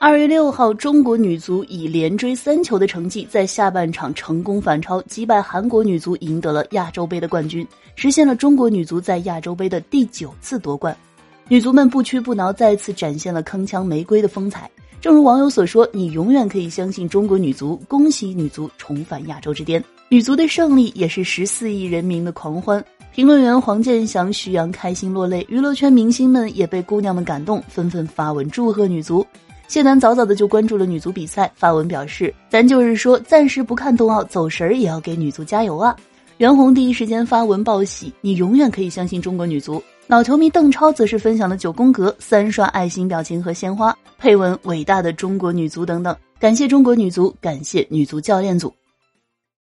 二月六号，中国女足以连追三球的成绩，在下半场成功反超，击败韩国女足，赢得了亚洲杯的冠军，实现了中国女足在亚洲杯的第九次夺冠。女足们不屈不挠，再次展现了铿锵玫瑰的风采。正如网友所说：“你永远可以相信中国女足，恭喜女足重返亚洲之巅。”女足的胜利也是十四亿人民的狂欢。评论员黄健翔、徐阳开心落泪，娱乐圈明星们也被姑娘们感动，纷纷发文祝贺女足。谢楠早早的就关注了女足比赛，发文表示：“咱就是说，暂时不看冬奥，走神儿也要给女足加油啊！”袁弘第一时间发文报喜：“你永远可以相信中国女足。”老球迷邓超则是分享了九宫格、三刷爱心表情和鲜花，配文：“伟大的中国女足等等，感谢中国女足，感谢女足教练组。”